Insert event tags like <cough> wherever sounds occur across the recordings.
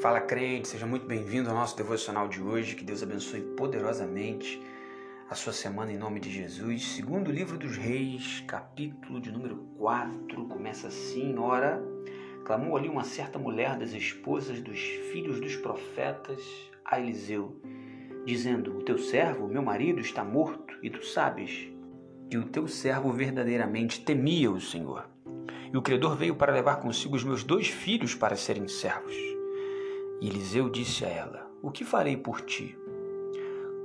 Fala crente, seja muito bem-vindo ao nosso devocional de hoje. Que Deus abençoe poderosamente a sua semana em nome de Jesus. Segundo livro dos Reis, capítulo de número 4, começa assim: Ora, clamou ali uma certa mulher das esposas dos filhos dos profetas a Eliseu, dizendo: O teu servo, meu marido, está morto, e tu sabes que o teu servo verdadeiramente temia o Senhor. E o credor veio para levar consigo os meus dois filhos para serem servos. E Eliseu disse a ela: O que farei por ti?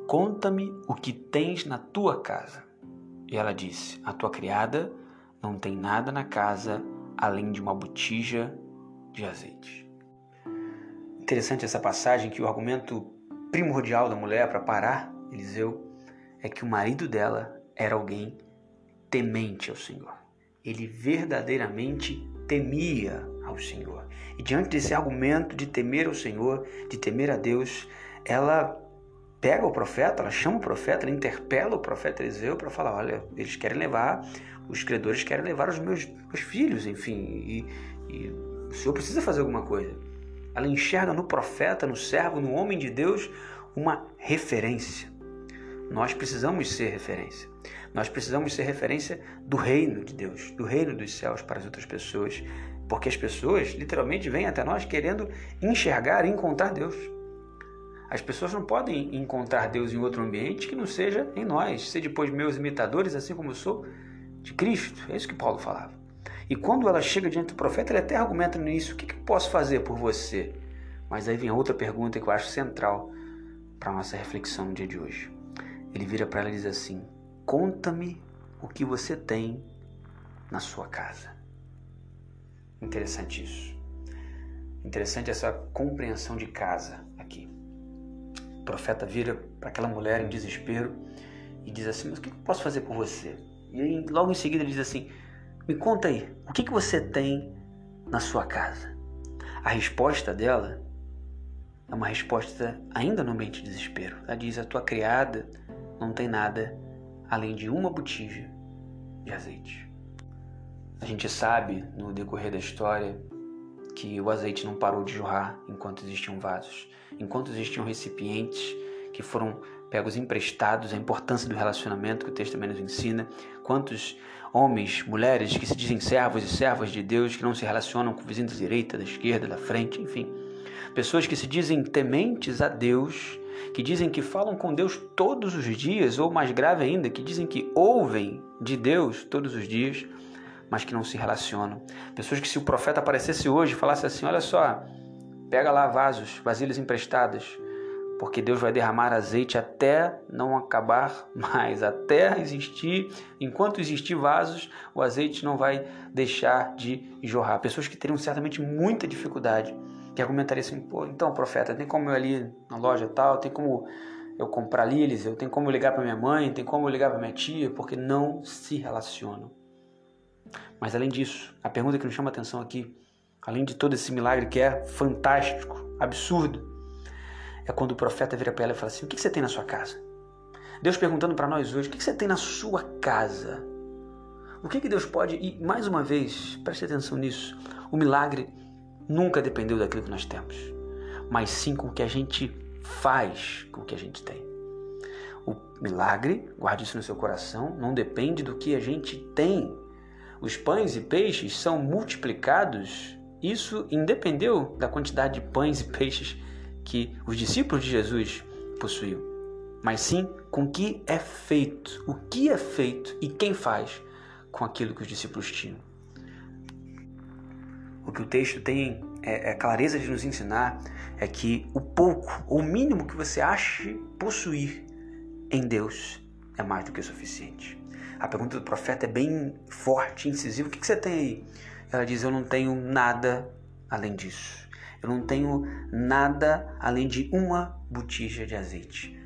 Conta-me o que tens na tua casa. E ela disse: A tua criada não tem nada na casa além de uma botija de azeite. Interessante essa passagem que o argumento primordial da mulher para parar Eliseu é que o marido dela era alguém temente ao Senhor. Ele verdadeiramente temia ao Senhor. E diante desse argumento de temer ao Senhor, de temer a Deus, ela pega o profeta, ela chama o profeta, ela interpela o profeta Eliseu para falar: olha, eles querem levar, os credores querem levar os meus, meus filhos, enfim, e, e o Senhor precisa fazer alguma coisa. Ela enxerga no profeta, no servo, no homem de Deus, uma referência. Nós precisamos ser referência. Nós precisamos ser referência do reino de Deus, do reino dos céus para as outras pessoas, porque as pessoas literalmente vêm até nós querendo enxergar e encontrar Deus. As pessoas não podem encontrar Deus em outro ambiente que não seja em nós. Ser depois meus imitadores, assim como eu sou de Cristo. É isso que Paulo falava. E quando ela chega diante do profeta, ele até argumenta nisso: o que, que eu posso fazer por você? Mas aí vem outra pergunta que eu acho central para a nossa reflexão no dia de hoje. Ele vira para ela e diz assim: Conta-me o que você tem na sua casa. Interessante isso. Interessante essa compreensão de casa aqui. O profeta vira para aquela mulher em desespero e diz assim: Mas o que eu posso fazer por você? E aí, logo em seguida, ele diz assim: Me conta aí, o que, que você tem na sua casa? A resposta dela é uma resposta ainda no ambiente de desespero. Ela diz: A tua criada não tem nada além de uma botija de azeite. A gente sabe no decorrer da história que o azeite não parou de jorrar enquanto existiam vasos, enquanto existiam recipientes que foram pegos emprestados, a importância do relacionamento que o texto também nos ensina, quantos homens, mulheres que se dizem servos e servas de Deus, que não se relacionam com o vizinho da direita, da esquerda, da frente, enfim, pessoas que se dizem tementes a Deus, que dizem que falam com Deus todos os dias, ou mais grave ainda, que dizem que ouvem de Deus todos os dias, mas que não se relacionam. Pessoas que, se o profeta aparecesse hoje e falasse assim: Olha só, pega lá vasos, vasilhas emprestadas, porque Deus vai derramar azeite até não acabar <laughs> mais, até existir, enquanto existir vasos, o azeite não vai deixar de jorrar. Pessoas que teriam certamente muita dificuldade que argumentaria assim, pô, então, profeta, tem como eu ali na loja tal, tem como eu comprar lílias, eu tenho como eu ligar para minha mãe, tem como eu ligar para minha tia, porque não se relacionam. Mas além disso, a pergunta que nos chama a atenção aqui, além de todo esse milagre que é fantástico, absurdo, é quando o profeta vira para ela e fala assim: O que você tem na sua casa? Deus perguntando para nós hoje: O que você tem na sua casa? O que, que Deus pode. E mais uma vez, preste atenção nisso: o milagre nunca dependeu daquilo que nós temos, mas sim com o que a gente faz com o que a gente tem. O milagre, guarde isso no seu coração, não depende do que a gente tem. Os pães e peixes são multiplicados, isso independeu da quantidade de pães e peixes que os discípulos de Jesus possuíam, mas sim com o que é feito, o que é feito e quem faz com aquilo que os discípulos tinham. O que o texto tem é, é clareza de nos ensinar é que o pouco, ou o mínimo que você ache possuir em Deus é mais do que o suficiente. A pergunta do profeta é bem forte, incisiva. O que, que você tem aí? Ela diz: Eu não tenho nada além disso. Eu não tenho nada além de uma botija de azeite.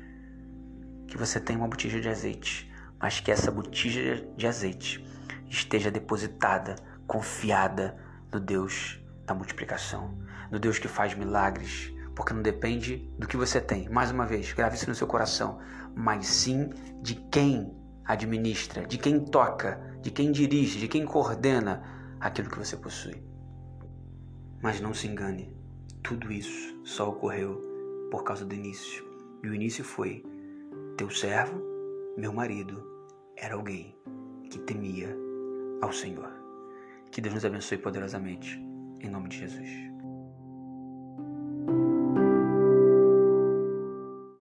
Que você tenha uma botija de azeite, mas que essa botija de azeite esteja depositada, confiada no Deus da multiplicação, no Deus que faz milagres, porque não depende do que você tem. Mais uma vez, grave isso no seu coração, mas sim de quem administra, de quem toca, de quem dirige, de quem coordena aquilo que você possui. Mas não se engane, tudo isso só ocorreu por causa do início. E o início foi: teu servo, meu marido, era alguém que temia ao Senhor. Que Deus nos abençoe poderosamente. Em nome de Jesus.